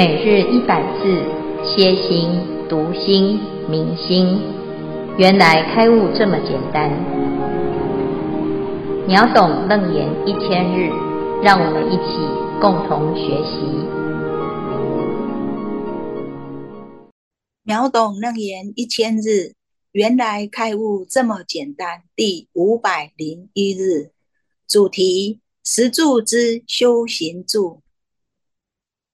每日一百字，歇心、读心、明心，原来开悟这么简单。秒懂楞严一千日，让我们一起共同学习。秒懂楞严一千日，原来开悟这么简单。第五百零一日，主题：十住之修行住。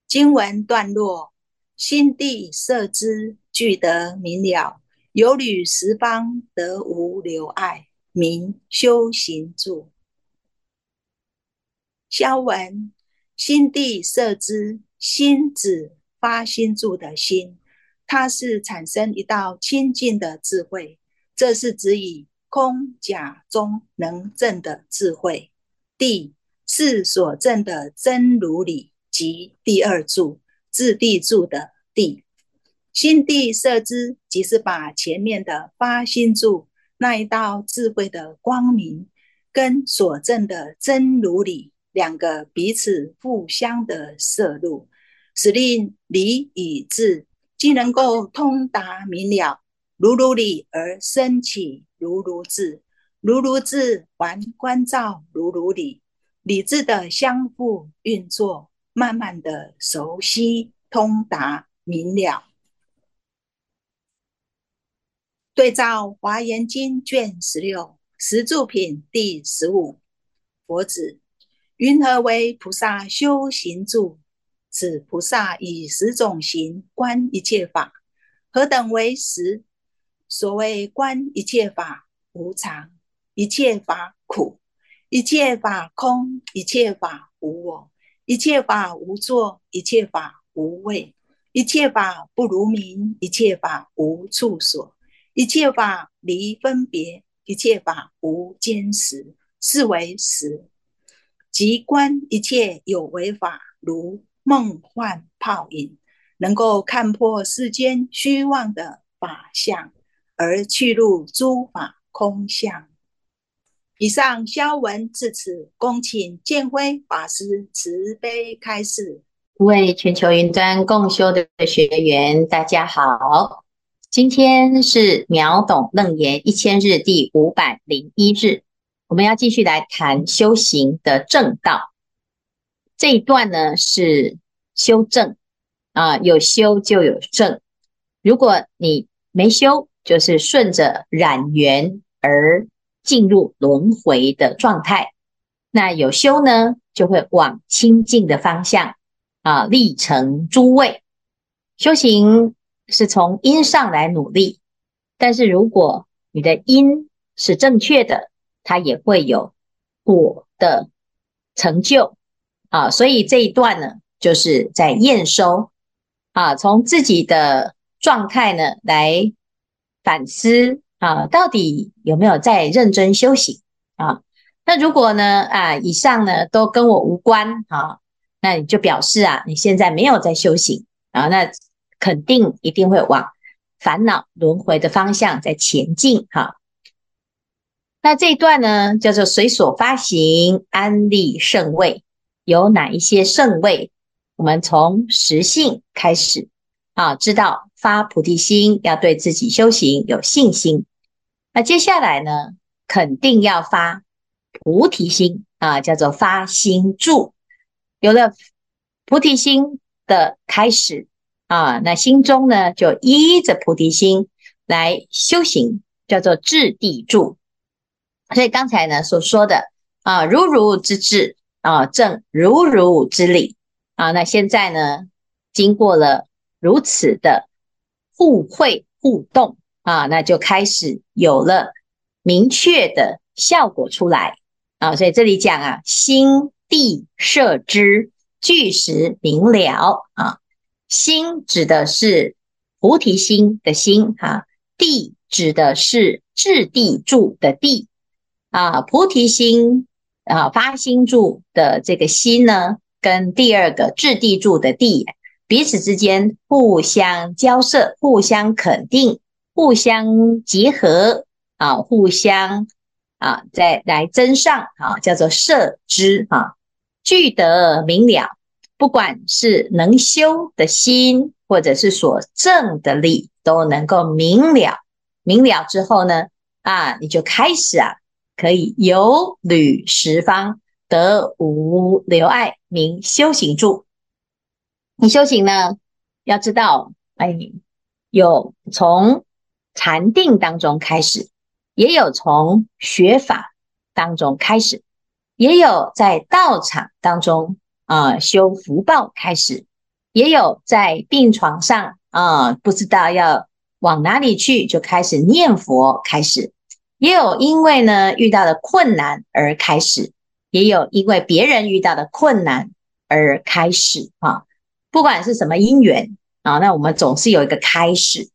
经文段落：心地摄知，具得明了，有履十方，得无留碍，明修行住。消文：心地摄知，心指发心住的心，它是产生一道清净的智慧，这是指以空假中能证的智慧。地是所证的真如理。即第二柱，自地柱的地，心地摄之，即是把前面的发心柱那一道智慧的光明，跟所证的真如理两个彼此互相的摄入，使令理与智既能够通达明了，如如理而生起如如智，如如智还观照如如理，理智的相互运作。慢慢的熟悉、通达、明了。对照《华严经》卷十六十住品第十五，佛子云何为菩萨修行住？此菩萨以十种行观一切法，何等为十？所谓观一切法无常，一切法苦，一切法空，一切法无我。一切法无作，一切法无畏，一切法不如名，一切法无处所，一切法离分别，一切法无间实，是为实。即观一切有为法，如梦幻泡影，能够看破世间虚妄的法相，而去入诸法空相。以上消文至此，恭请建辉法师慈悲开示。各位全球云端共修的学员，大家好，今天是秒懂楞严一千日第五百零一日，我们要继续来谈修行的正道。这一段呢是修正啊，有修就有正，如果你没修，就是顺着染缘而。进入轮回的状态，那有修呢，就会往清净的方向啊，历成诸位。修行是从因上来努力，但是如果你的因是正确的，它也会有果的成就啊。所以这一段呢，就是在验收啊，从自己的状态呢来反思。啊，到底有没有在认真修行啊？那如果呢？啊，以上呢都跟我无关啊，那你就表示啊，你现在没有在修行啊，那肯定一定会往烦恼轮回的方向在前进哈、那这一段呢，叫做随所发行安立圣位，有哪一些圣位？我们从实性开始啊，知道。发菩提心，要对自己修行有信心。那接下来呢，肯定要发菩提心啊，叫做发心住。有了菩提心的开始啊，那心中呢就依着菩提心来修行，叫做智地住。所以刚才呢所说的啊，如如之智啊，正如如之理啊，那现在呢，经过了如此的。互惠互动啊，那就开始有了明确的效果出来啊。所以这里讲啊，心地摄知，具实明了啊。心指的是菩提心的心哈，地指的是质地住的地啊。菩提心啊，发心住的这个心呢，跟第二个质地住的地。彼此之间互相交涉、互相肯定、互相结合啊，互相啊，再来增上啊，叫做摄知啊，具得明了。不管是能修的心，或者是所证的力，都能够明了。明了之后呢，啊，你就开始啊，可以游履十方，得无留碍，名修行住。你修行呢，要知道，哎，有从禅定当中开始，也有从学法当中开始，也有在道场当中啊、修福报开始，也有在病床上啊、不知道要往哪里去，就开始念佛开始，也有因为呢遇到了困难而开始，也有因为别人遇到的困难而开始啊。不管是什么因缘啊，那我们总是有一个开始。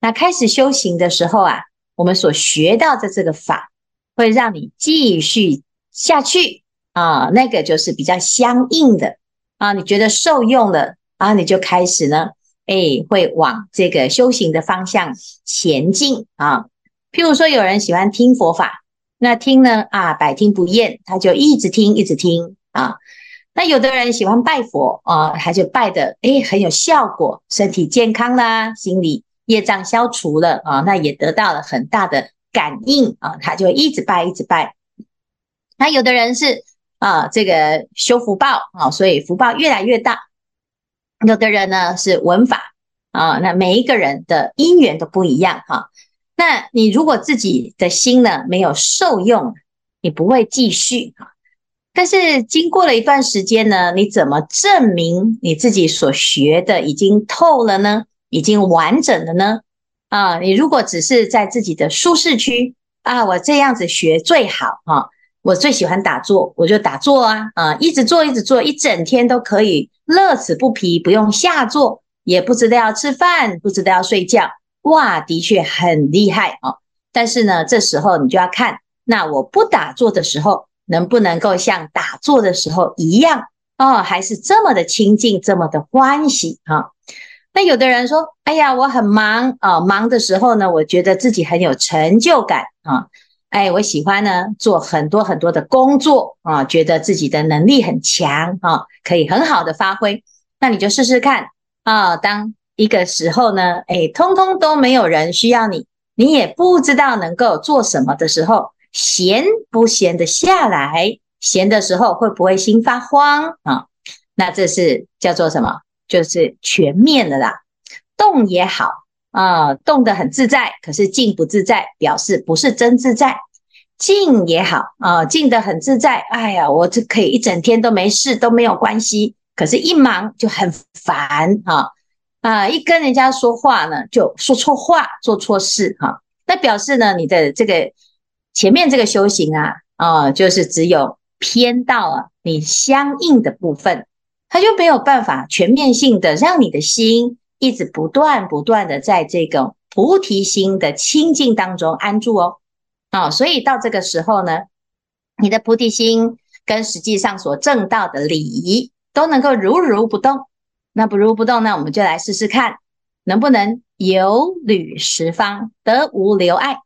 那开始修行的时候啊，我们所学到的这个法，会让你继续下去啊，那个就是比较相应的啊。你觉得受用了啊，你就开始呢，哎，会往这个修行的方向前进啊。譬如说，有人喜欢听佛法，那听呢啊，百听不厌，他就一直听，一直听啊。那有的人喜欢拜佛啊，他就拜的诶很有效果，身体健康啦，心里业障消除了啊，那也得到了很大的感应啊，他就一直拜一直拜。那有的人是啊，这个修福报啊，所以福报越来越大。有的人呢是闻法啊，那每一个人的因缘都不一样哈。那你如果自己的心呢没有受用，你不会继续哈。但是经过了一段时间呢，你怎么证明你自己所学的已经透了呢？已经完整了呢？啊，你如果只是在自己的舒适区啊，我这样子学最好啊，我最喜欢打坐，我就打坐啊，啊，一直坐一直坐，一整天都可以乐此不疲，不用下坐，也不知道要吃饭，不知道要睡觉，哇，的确很厉害啊。但是呢，这时候你就要看，那我不打坐的时候。能不能够像打坐的时候一样哦，还是这么的清净，这么的欢喜啊？那有的人说：“哎呀，我很忙啊，忙的时候呢，我觉得自己很有成就感啊，哎，我喜欢呢做很多很多的工作啊，觉得自己的能力很强啊，可以很好的发挥。那你就试试看啊，当一个时候呢，哎，通通都没有人需要你，你也不知道能够做什么的时候。”闲不闲得下来？闲的时候会不会心发慌啊？那这是叫做什么？就是全面的啦。动也好啊，动得很自在，可是静不自在，表示不是真自在。静也好啊，静得很自在。哎呀，我这可以一整天都没事，都没有关系。可是，一忙就很烦啊啊！一跟人家说话呢，就说错话，做错事哈、啊。那表示呢，你的这个。前面这个修行啊，啊、就是只有偏到啊你相应的部分，它就没有办法全面性的让你的心一直不断不断的在这个菩提心的清净当中安住哦，啊、所以到这个时候呢，你的菩提心跟实际上所证到的理都能够如如不动，那不如不动呢，我们就来试试看，能不能游履十方，得无留碍。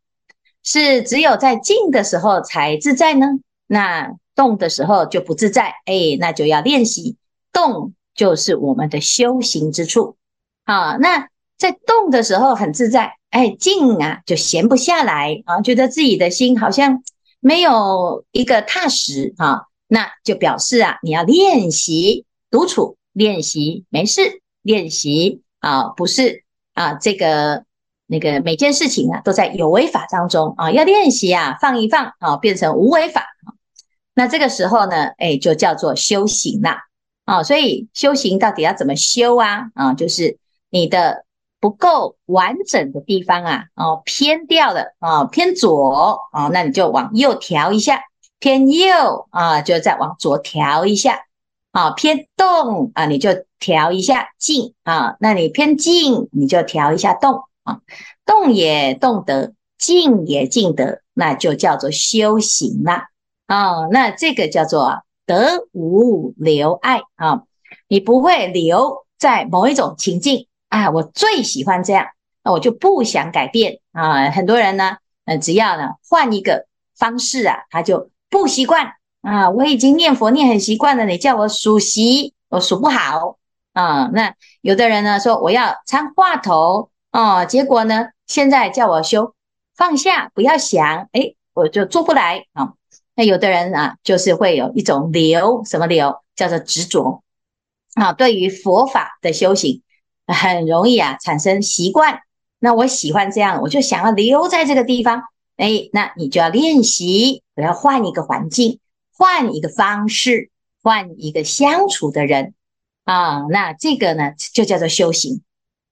是只有在静的时候才自在呢？那动的时候就不自在，哎，那就要练习动，就是我们的修行之处。啊，那在动的时候很自在，哎，静啊就闲不下来啊，觉得自己的心好像没有一个踏实啊，那就表示啊，你要练习独处，练习没事，练习啊，不是啊这个。那个每件事情啊，都在有为法当中啊，要练习啊，放一放啊，变成无为法。那这个时候呢，哎，就叫做修行啦。啊，所以修行到底要怎么修啊？啊，就是你的不够完整的地方啊，哦，偏掉了啊，偏左啊，那你就往右调一下；偏右啊，就再往左调一下。啊，偏动啊，你就调一下静啊，那你偏静，你就调一下动。啊，动也动得，静也静得，那就叫做修行了。啊，那这个叫做得无留碍啊，你不会留在某一种情境啊，我最喜欢这样，那我就不想改变啊。很多人呢，呃，只要呢换一个方式啊，他就不习惯啊。我已经念佛念很习惯了，你叫我数息，我数不好啊。那有的人呢说我要参话头哦，结果呢现在叫我修放下，不要想，诶，我就做不来啊。那有的人啊，就是会有一种留，什么留？叫做执着啊。对于佛法的修行，很容易啊产生习惯。那我喜欢这样，我就想要留在这个地方。哎，那你就要练习，我要换一个环境，换一个方式，换一个相处的人啊。那这个呢，就叫做修行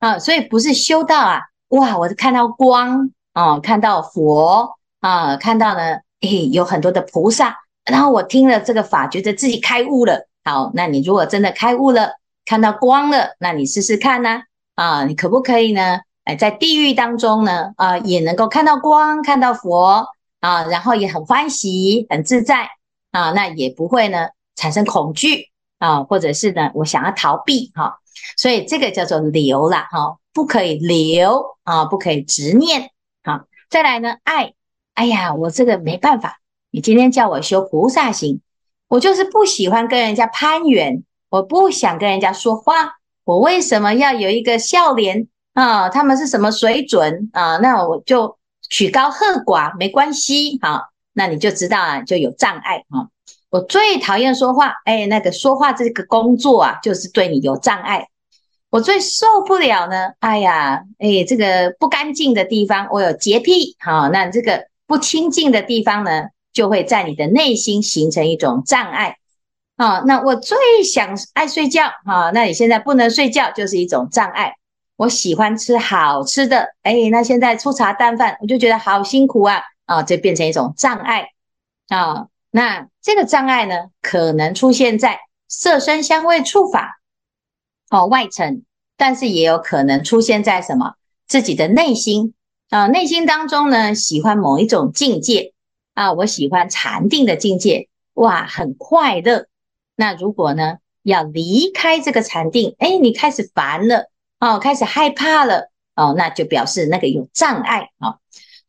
啊。所以不是修道啊，哇，我看到光啊，看到佛啊，看到呢，哎，有很多的菩萨，然后我听了这个法，觉得自己开悟了。好，那你如果真的开悟了，看到光了，那你试试看呢？啊，你可不可以呢？哎，在地狱当中呢，啊，也能够看到光，看到佛啊，然后也很欢喜，很自在啊，那也不会呢产生恐惧啊，或者是呢，我想要逃避哈，所以这个叫做留啦哈，不可以留啊，不可以执念好。再来呢，爱，哎呀，我这个没办法，你今天叫我修菩萨行，我就是不喜欢跟人家攀缘，我不想跟人家说话，我为什么要有一个笑脸？啊，他们是什么水准啊？那我就曲高和寡没关系，好，那你就知道啊，就有障碍啊。我最讨厌说话，哎，那个说话这个工作啊，就是对你有障碍。我最受不了呢，哎呀，哎，这个不干净的地方，我有洁癖，好，那这个不清净的地方呢，就会在你的内心形成一种障碍。啊，那我最想爱睡觉，啊，那你现在不能睡觉，就是一种障碍。我喜欢吃好吃的，哎，那现在粗茶淡饭，我就觉得好辛苦啊，啊，这变成一种障碍啊。那这个障碍呢，可能出现在色声香味触法哦外层，但是也有可能出现在什么自己的内心啊，内心当中呢，喜欢某一种境界啊，我喜欢禅定的境界，哇，很快乐。那如果呢，要离开这个禅定，哎，你开始烦了。哦，开始害怕了哦，那就表示那个有障碍哦，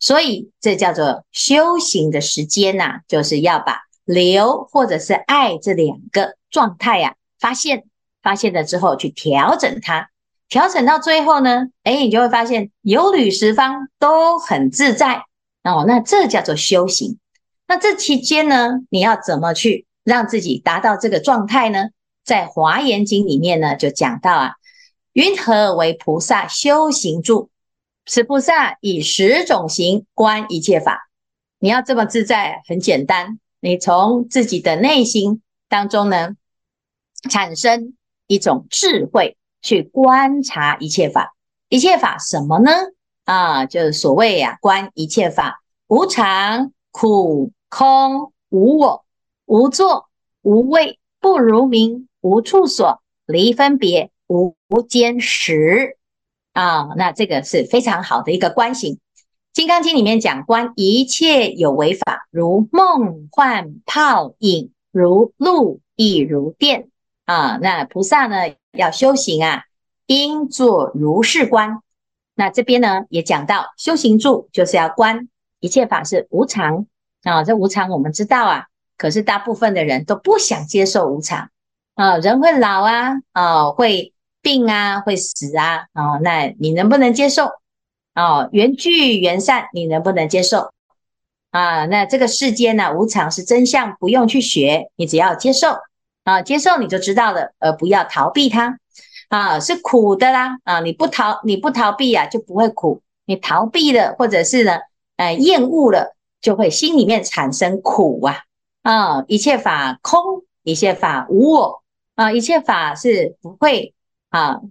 所以这叫做修行的时间呐、就是要把留或者是爱这两个状态呀、啊、发现，发现了之后去调整它，调整到最后呢，哎，你就会发现游旅十方都很自在哦，那这叫做修行。那这期间呢，你要怎么去让自己达到这个状态呢？在《华严经》里面呢，就讲到啊。云何为菩萨修行住？此菩萨以十种行观一切法。你要这么自在，很简单。你从自己的内心当中呢，产生一种智慧，去观察一切法。一切法什么呢？啊，就是所谓呀、观一切法无常、苦、空、无我、无作、无畏、不如名、无处所、离分别。无间实啊，那这个是非常好的一个观行。《金刚经》里面讲，观一切有为法，如梦幻泡影，如露亦如电啊。那菩萨呢，要修行啊，应作如是观。那这边呢，也讲到修行住，就是要观一切法是无常啊。这无常我们知道啊，可是大部分的人都不想接受无常啊。人会老啊，啊会。病啊，会死啊，哦，那你能不能接受？哦，缘聚缘散，你能不能接受？啊，那这个世间呢，无常是真相，不用去学，你只要接受啊，接受你就知道了，而不要逃避它啊，是苦的啦啊，你不逃，你不逃避啊，就不会苦，你逃避了，或者是呢，呃，厌恶了，就会心里面产生苦啊啊，一切法空，一切法无我啊，一切法是不会。啊，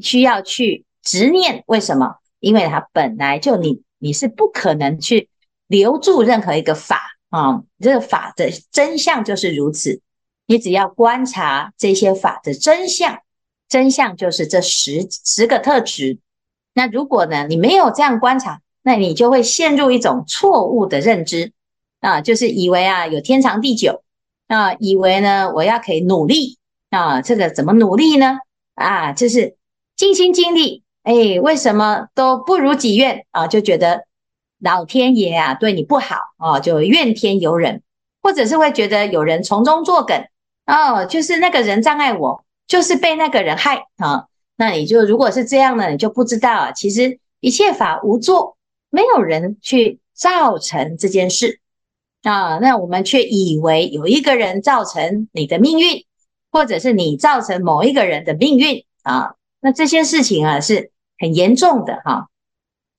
需要去执念，为什么？因为它本来就你你是不可能去留住任何一个法啊，这个法的真相就是如此。你只要观察这些法的真相，真相就是这十十个特质。那如果呢，你没有这样观察，那你就会陷入一种错误的认知啊，就是以为啊有天长地久啊，以为呢我要可以努力啊，这个怎么努力呢？啊，就是尽心尽力，哎，为什么都不如己愿啊？就觉得老天爷啊对你不好啊，就怨天尤人，或者是会觉得有人从中作梗哦，就是那个人障碍我，就是被那个人害啊。那你就如果是这样呢，你就不知道啊，其实一切法无作，没有人去造成这件事啊。那我们却以为有一个人造成你的命运，或者是你造成某一个人的命运啊。那这些事情啊是很严重的哈，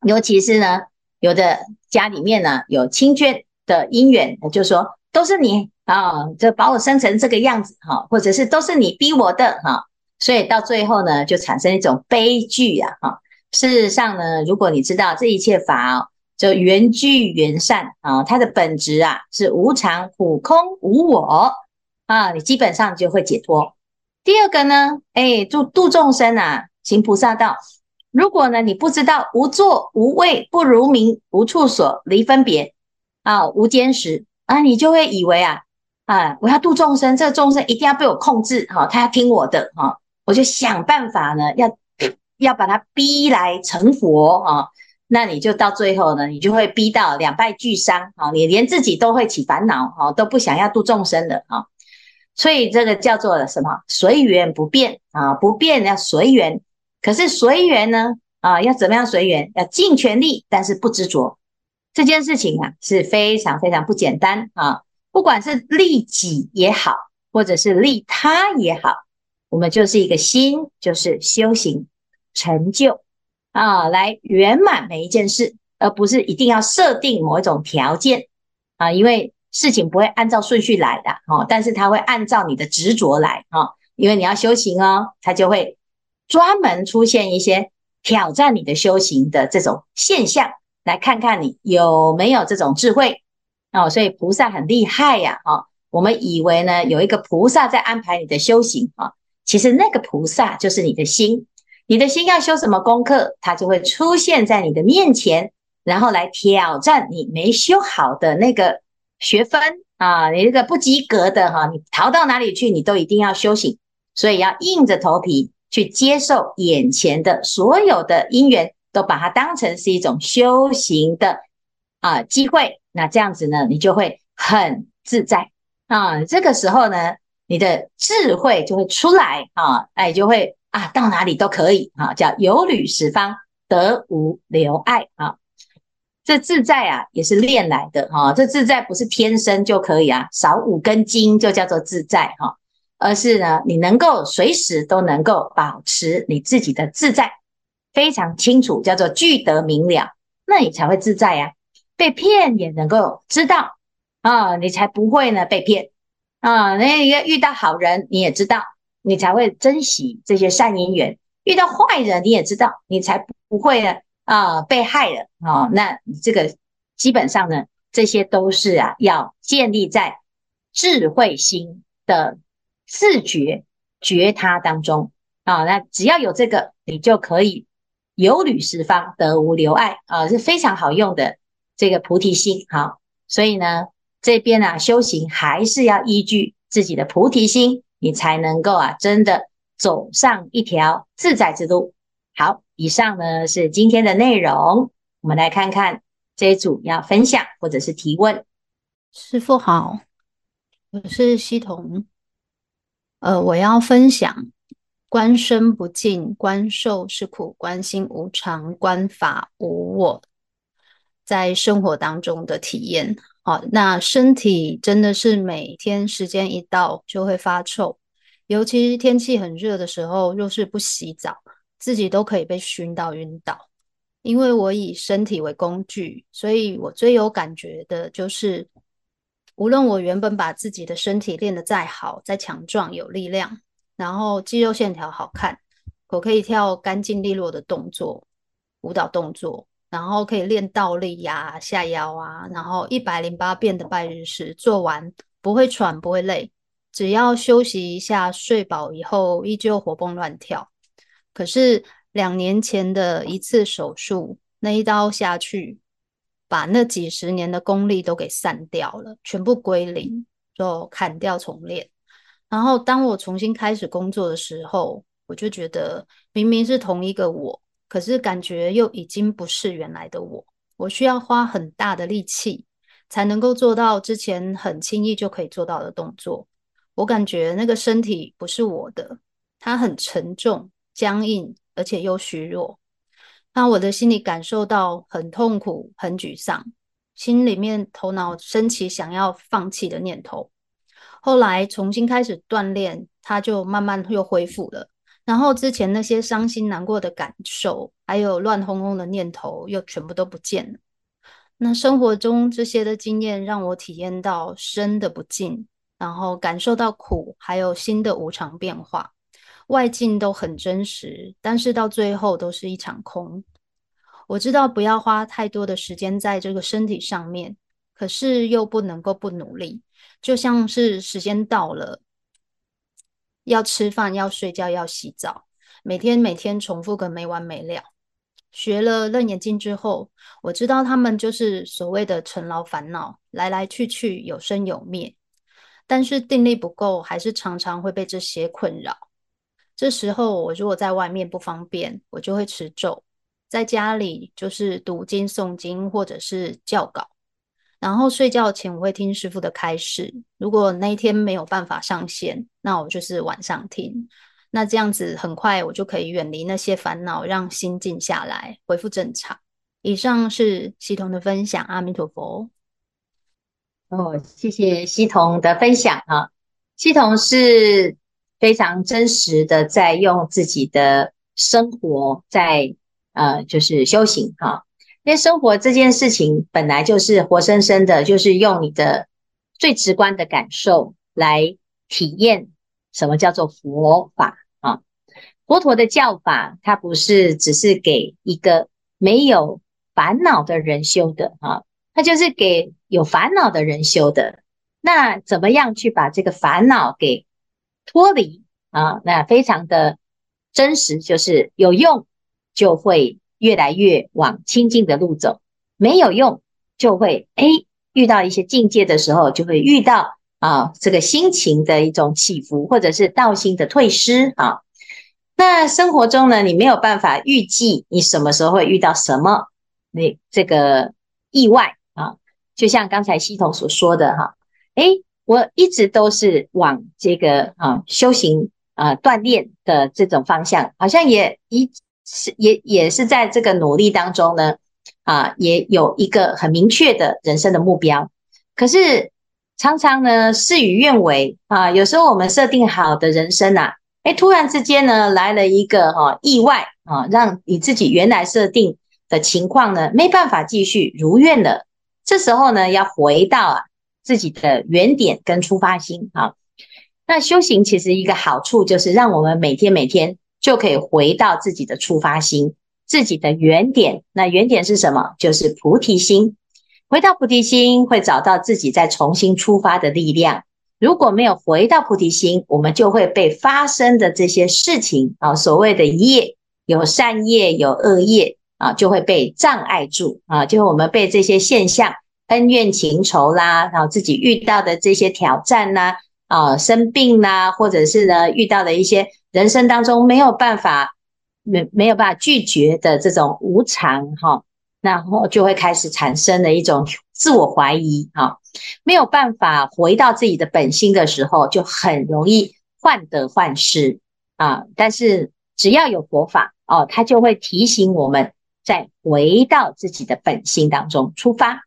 尤其是呢，有的家里面呢有亲眷的因缘，就说都是你啊，就把我生成这个样子哈，或者是都是你逼我的哈。所以到最后呢，就产生一种悲剧呀，哈。事实上呢，如果你知道这一切法哦，就缘聚缘散啊，它的本质啊是无常、苦、空、无我啊，你基本上就会解脱。第二个呢，哎，度度众生啊，行菩萨道。如果呢，你不知道无作无畏不如名无处所离分别啊，无间时啊，你就会以为啊啊，我要度众生，这个众生一定要被我控制哈，他要听我的哈。我就想办法呢，要要把他逼来成佛啊！那你就到最后呢，你就会逼到两败俱伤啊！你连自己都会起烦恼啊，都不想要度众生了啊！所以这个叫做什么？随缘不变啊，不变要随缘。可是随缘呢啊，要怎么样随缘？要尽全力，但是不执着。这件事情啊是非常非常不简单啊！不管是利己也好，或者是利他也好。我们就是一个心，就是修行成就啊，来圆满每一件事，而不是一定要设定某一种条件啊，因为事情不会按照顺序来的哦，但是它会按照你的执着来啊，因为你要修行哦，它就会专门出现一些挑战你的修行的这种现象，来看看你有没有这种智慧哦，所以菩萨很厉害呀啊，我们以为呢有一个菩萨在安排你的修行啊。其实那个菩萨就是你的心，你的心要修什么功课，它就会出现在你的面前，然后来挑战你没修好的那个学分啊，你这个不及格的哈，你逃到哪里去，你都一定要修行，所以要硬着头皮去接受眼前的所有的因缘，都把它当成是一种修行的啊机会，那这样子呢，你就会很自在啊，这个时候呢。你的智慧就会出来啊，哎，就会啊，到哪里都可以啊，叫游旅十方，得无留碍啊。这自在啊，也是练来的哈。这自在不是天生就可以啊，少五根筋就叫做自在哈，而是呢，你能够随时都能够保持你自己的自在，非常清楚，叫做具得明了，那你才会自在呀。被骗也能够知道啊，你才不会呢被骗。啊，那要遇到好人，你也知道，你才会珍惜这些善因缘；遇到坏人，你也知道，你才不会呢啊被害了啊。那这个基本上呢，这些都是啊要建立在智慧心的自觉觉他当中啊。那只要有这个，你就可以游旅十方，得无留碍啊，是非常好用的这个菩提心。好，所以呢。这边啊，修行还是要依据自己的菩提心，你才能够啊，真的走上一条自在之路。好，以上呢是今天的内容，我们来看看这一组要分享或者是提问。师父好，我是希彤，呃，我要分享观身不净，观受是苦，观心无常，观法无我，在生活当中的体验。好，那身体真的是每天时间一到就会发臭，尤其是天气很热的时候，若是不洗澡，自己都可以被熏到晕倒。因为我以身体为工具，所以我最有感觉的就是，无论我原本把自己的身体练得再好、再强壮、有力量，然后肌肉线条好看，我可以跳干净利落的动作，舞蹈动作。然后可以练倒立呀、下腰啊，然后一百零八遍的拜日式做完不会喘不会累，只要休息一下睡饱以后依旧活蹦乱跳。可是两年前的一次手术，那一刀下去，把那几十年的功力都给散掉了，全部归零，就砍掉重练。然后当我重新开始工作的时候，我就觉得明明是同一个我。可是感觉又已经不是原来的我，我需要花很大的力气才能够做到之前很轻易就可以做到的动作。我感觉那个身体不是我的，它很沉重、僵硬，而且又虚弱。那我的心里感受到很痛苦、很沮丧，心里面头脑升起想要放弃的念头。后来重新开始锻炼，它就慢慢又恢复了。然后之前那些伤心难过的感受，还有乱哄哄的念头，又全部都不见了。那生活中这些的经验，让我体验到生的不净，然后感受到苦，还有心的无常变化。外境都很真实，但是到最后都是一场空。我知道不要花太多的时间在这个身体上面，可是又不能够不努力。就像是时间到了，要吃饭、要睡觉、要洗澡，每天每天重复个没完没了。学了楞严经之后，我知道他们就是所谓的尘劳烦恼，来来去去，有生有灭。但是定力不够，还是常常会被这些困扰。这时候，我如果在外面不方便，我就会持咒；在家里就是读经、诵经，或者是教稿。然后睡觉前，我会听师父的开示。如果那一天没有办法上线，那我就是晚上听。那这样子，很快我就可以远离那些烦恼，让心静下来，恢复正常。以上是希彤的分享，阿弥陀佛。哦，谢谢希彤的分享啊。希彤是非常真实的，在用自己的生活在呃，就是修行哈。因为生活这件事情本来就是活生生的，就是用你的最直观的感受来体验什么叫做佛法啊。佛陀的教法，它不是只是给一个没有烦恼的人修的啊，它就是给有烦恼的人修的。那怎么样去把这个烦恼给脱离啊？那非常的真实，就是有用就会。越来越往清净的路走，没有用，就会哎遇到一些境界的时候，就会遇到啊这个心情的一种起伏，或者是道心的退失啊。那生活中呢，你没有办法预计你什么时候会遇到什么那这个意外啊。就像刚才系统所说的哈，哎，我一直都是往这个啊修行啊锻炼的这种方向，好像也一。是也也是在这个努力当中呢，啊，也有一个很明确的人生的目标。可是常常呢，事与愿违啊。有时候我们设定好的人生呐，哎，突然之间呢，来了一个哈意外啊，让你自己原来设定的情况呢，没办法继续如愿了。这时候呢，要回到啊自己的原点跟出发心啊。那修行其实一个好处就是让我们每天每天。就可以回到自己的出发心，自己的原点。那原点是什么？就是菩提心。回到菩提心，会找到自己再重新出发的力量。如果没有回到菩提心，我们就会被发生的这些事情啊，所谓的业，有善业，有恶业啊，就会被障碍住啊。就我们被这些现象、恩怨情仇啦，然后自己遇到的这些挑战呐，啊，生病啦，或者是呢，遇到的一些。人生当中没有办法没没有办法拒绝的这种无常哈，然后就会开始产生了一种自我怀疑哈，没有办法回到自己的本心的时候，就很容易患得患失啊。但是只要有佛法哦，它就会提醒我们再回到自己的本心当中出发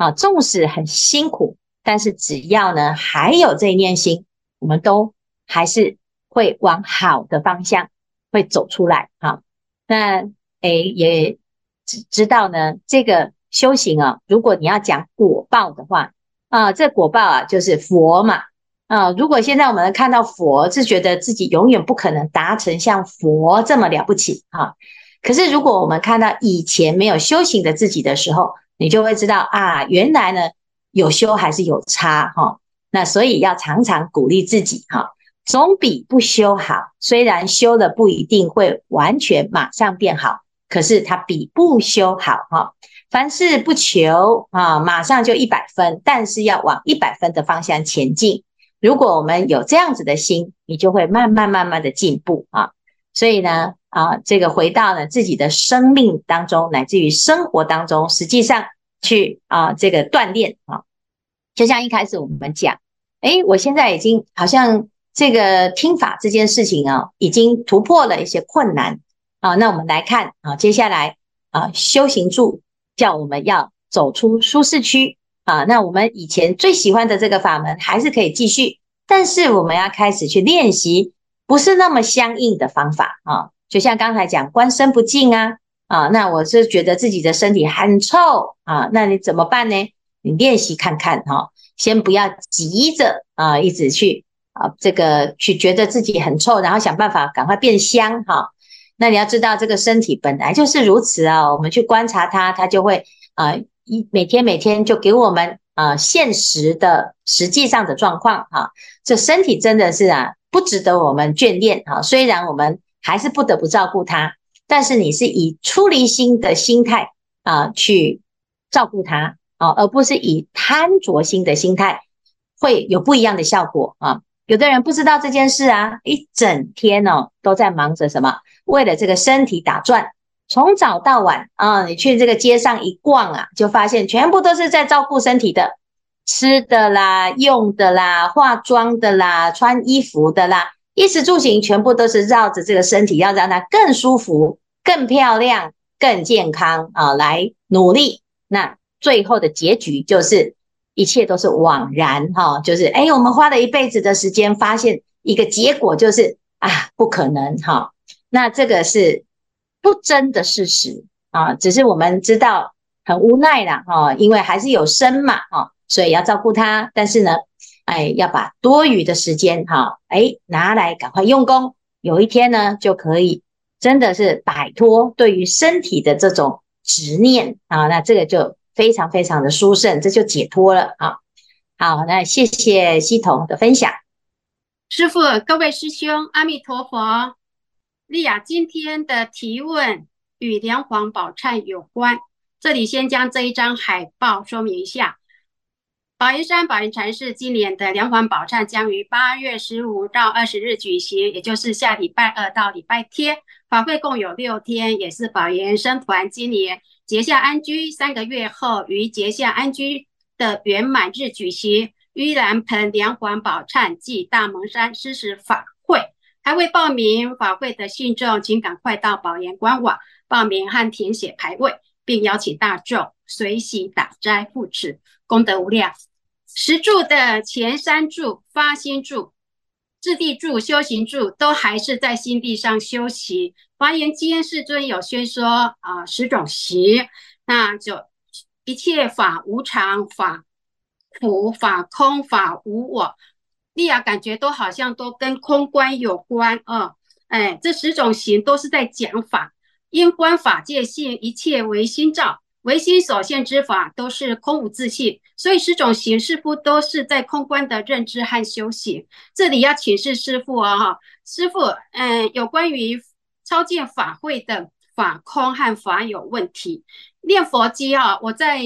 啊。纵使很辛苦，但是只要呢还有这一念心，我们都还是。会往好的方向会走出来哈，那诶也知知道呢，这个修行啊，如果你要讲果报的话啊，这果报啊就是佛嘛啊。如果现在我们看到佛，是觉得自己永远不可能达成像佛这么了不起哈。可是如果我们看到以前没有修行的自己的时候，你就会知道啊，原来呢有修还是有差哈。那所以要常常鼓励自己哈。总比不修好，虽然修了不一定会完全马上变好，可是它比不修好哈。凡事不求啊，马上就一百分，但是要往一百分的方向前进。如果我们有这样子的心，你就会慢慢慢慢的进步啊。所以呢，啊，这个回到了自己的生命当中，乃至于生活当中，实际上去啊，这个锻炼啊，就像一开始我们讲，诶，我现在已经好像。这个听法这件事情啊，已经突破了一些困难啊。那我们来看啊，接下来啊，修行住叫我们要走出舒适区啊。那我们以前最喜欢的这个法门还是可以继续，但是我们要开始去练习不是那么相应的方法啊。就像刚才讲观身不净啊啊，那我是觉得自己的身体很臭啊，那你怎么办呢？你练习看看哈，先不要急着啊，一直去。啊，这个去觉得自己很臭，然后想办法赶快变香哈。那你要知道，这个身体本来就是如此啊。我们去观察它，它就会啊一每天每天就给我们啊现实的实际上的状况哈。这身体真的是啊不值得我们眷恋啊。虽然我们还是不得不照顾他，但是你是以出离心的心态啊去照顾他啊，而不是以贪着心的心态，会有不一样的效果啊。有的人不知道这件事啊，一整天哦都在忙着什么？为了这个身体打转，从早到晚啊，你去这个街上一逛啊，就发现全部都是在照顾身体的，吃的啦、用的啦、化妆的啦、穿衣服的啦，衣食住行全部都是绕着这个身体，要让它更舒服、更漂亮、更健康啊来努力。那最后的结局就是。一切都是枉然哈，就是哎，我们花了一辈子的时间，发现一个结果就是啊，不可能哈。那这个是不争的事实啊，只是我们知道很无奈啦哈，因为还是有生嘛哈，所以要照顾他。但是呢，哎，要把多余的时间哈，哎，拿来赶快用功，有一天呢，就可以真的是摆脱对于身体的这种执念啊。那这个就。非常非常的殊胜，这就解脱了啊！好，那谢谢系统的分享，师傅，各位师兄，阿弥陀佛。丽雅今天的提问与梁皇宝忏有关，这里先将这一张海报说明一下。宝云山宝云禅寺今年的梁皇宝忏将于八月十五到二十日举行，也就是下礼拜二到礼拜天，法会共有六天，也是宝云僧团今年。结下安居三个月后，于结下安居的圆满日举行盂兰盆梁皇宝忏暨大蒙山施食法会。还未报名法会的信众，请赶快到宝岩官网报名和填写牌位，并邀请大众随喜打斋护持，功德无量。十住的前三住发心住、自地住、修行住，都还是在心地上修习。华严经世尊有宣说啊、十种行，那就一切法无常，法苦，法空，法无我。丽雅感觉都好像都跟空观有关啊、哎，这十种行都是在讲法，因观法界性，一切唯心造，唯心所现之法都是空无自性，所以十种形式不都是在空观的认知和修行。这里要请示师父啊、哦，哈，师父，嗯，有关于。超荐法会的法空和法有问题，念佛机啊，我在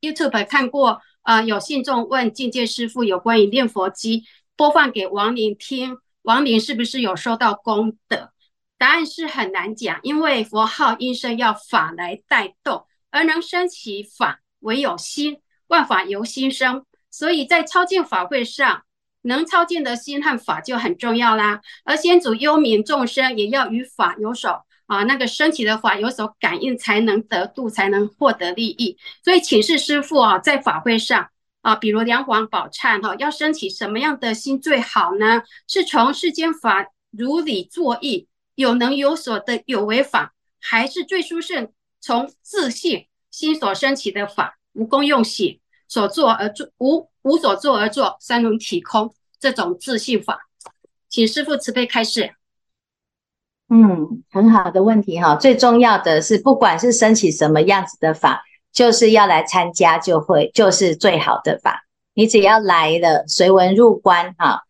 YouTube 看过，呃，有信众问境界师父有关于念佛机，播放给亡灵听，亡灵是不是有收到功德？答案是很难讲，因为佛号音声要法来带动，而能生起法唯有心，万法由心生，所以在超荐法会上。能超荐的心和法就很重要啦，而先祖幽冥众生也要与法有所啊，那个升起的法有所感应，才能得度，才能获得利益。所以请示师父啊，在法会上啊，比如梁皇宝忏哈，要升起什么样的心最好呢？是从世间法如理作意，有能有所的有为法，还是最殊胜从自信心所升起的法，无功用行所作而作无。无所作而作，三轮体空，这种自信法，请师父慈悲开示。嗯，很好的问题哈。最重要的是，不管是升起什么样子的法，就是要来参加，就会就是最好的法。你只要来了，随文入观哈。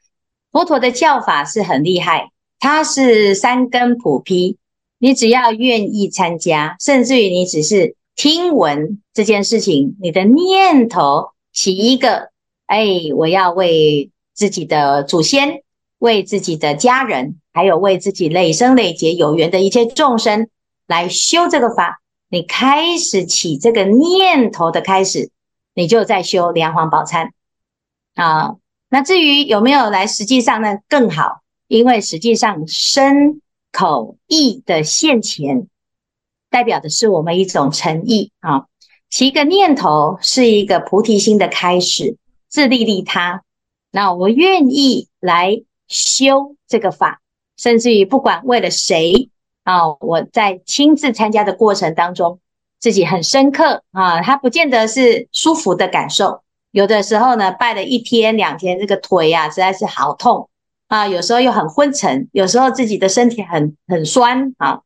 佛陀的教法是很厉害，它是三根普披，你只要愿意参加，甚至于你只是听闻这件事情，你的念头起一个。哎，我要为自己的祖先、为自己的家人，还有为自己累生累劫有缘的一切众生来修这个法。你开始起这个念头的开始，你就在修梁皇宝忏啊。那至于有没有来，实际上呢更好，因为实际上身口意的现前，代表的是我们一种诚意啊。起一个念头是一个菩提心的开始，自利利他。那我愿意来修这个法，甚至于不管为了谁啊，我在亲自参加的过程当中，自己很深刻啊，它不见得是舒服的感受。有的时候呢，拜了一天两天，这个腿呀、实在是好痛啊。有时候又很昏沉，有时候自己的身体很很酸啊。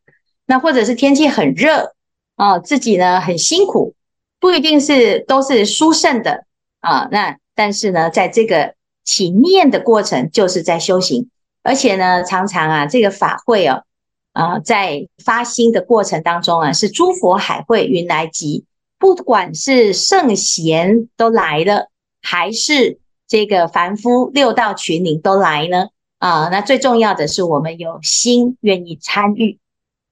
那或者是天气很热啊，自己呢很辛苦，不一定是都是殊胜的啊。那但是呢，在这个起念的过程，就是在修行，而且呢，常常啊，这个法会哦，啊，在发心的过程当中啊，是诸佛海会云来集。不管是圣贤都来了，还是这个凡夫六道群灵都来呢？啊，那最重要的是我们有心愿意参与，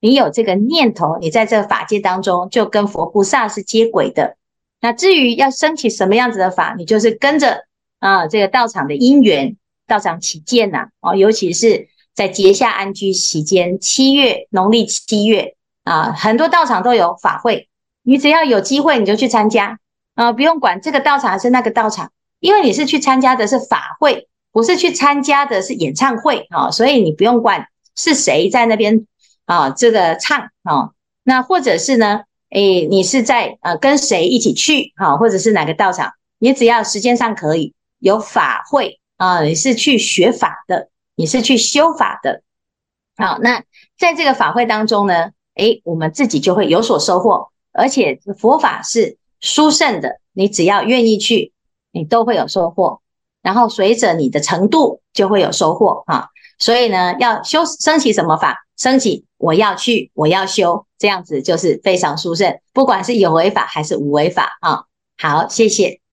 你有这个念头，你在这个法界当中就跟佛菩萨是接轨的。那至于要升起什么样子的法，你就是跟着啊这个道场的因缘，道场起见呐，哦，尤其是在节下安居期间，七月农历七月啊，很多道场都有法会。你只要有机会，你就去参加啊、不用管这个道场还是那个道场，因为你是去参加的是法会，不是去参加的是演唱会啊、所以你不用管是谁在那边啊、这个唱啊、那或者是呢，诶，你是在呃跟谁一起去啊、或者是哪个道场，你只要时间上可以有法会啊、你是去学法的，你是去修法的，好，那在这个法会当中呢，诶，我们自己就会有所收获。而且佛法是殊胜的，你只要愿意去，你都会有收获。然后随着你的程度，就会有收获啊。所以呢，要修升起什么法？升起我要去，我要修，这样子就是非常殊胜。不管是有为法还是无为法啊。好，谢谢。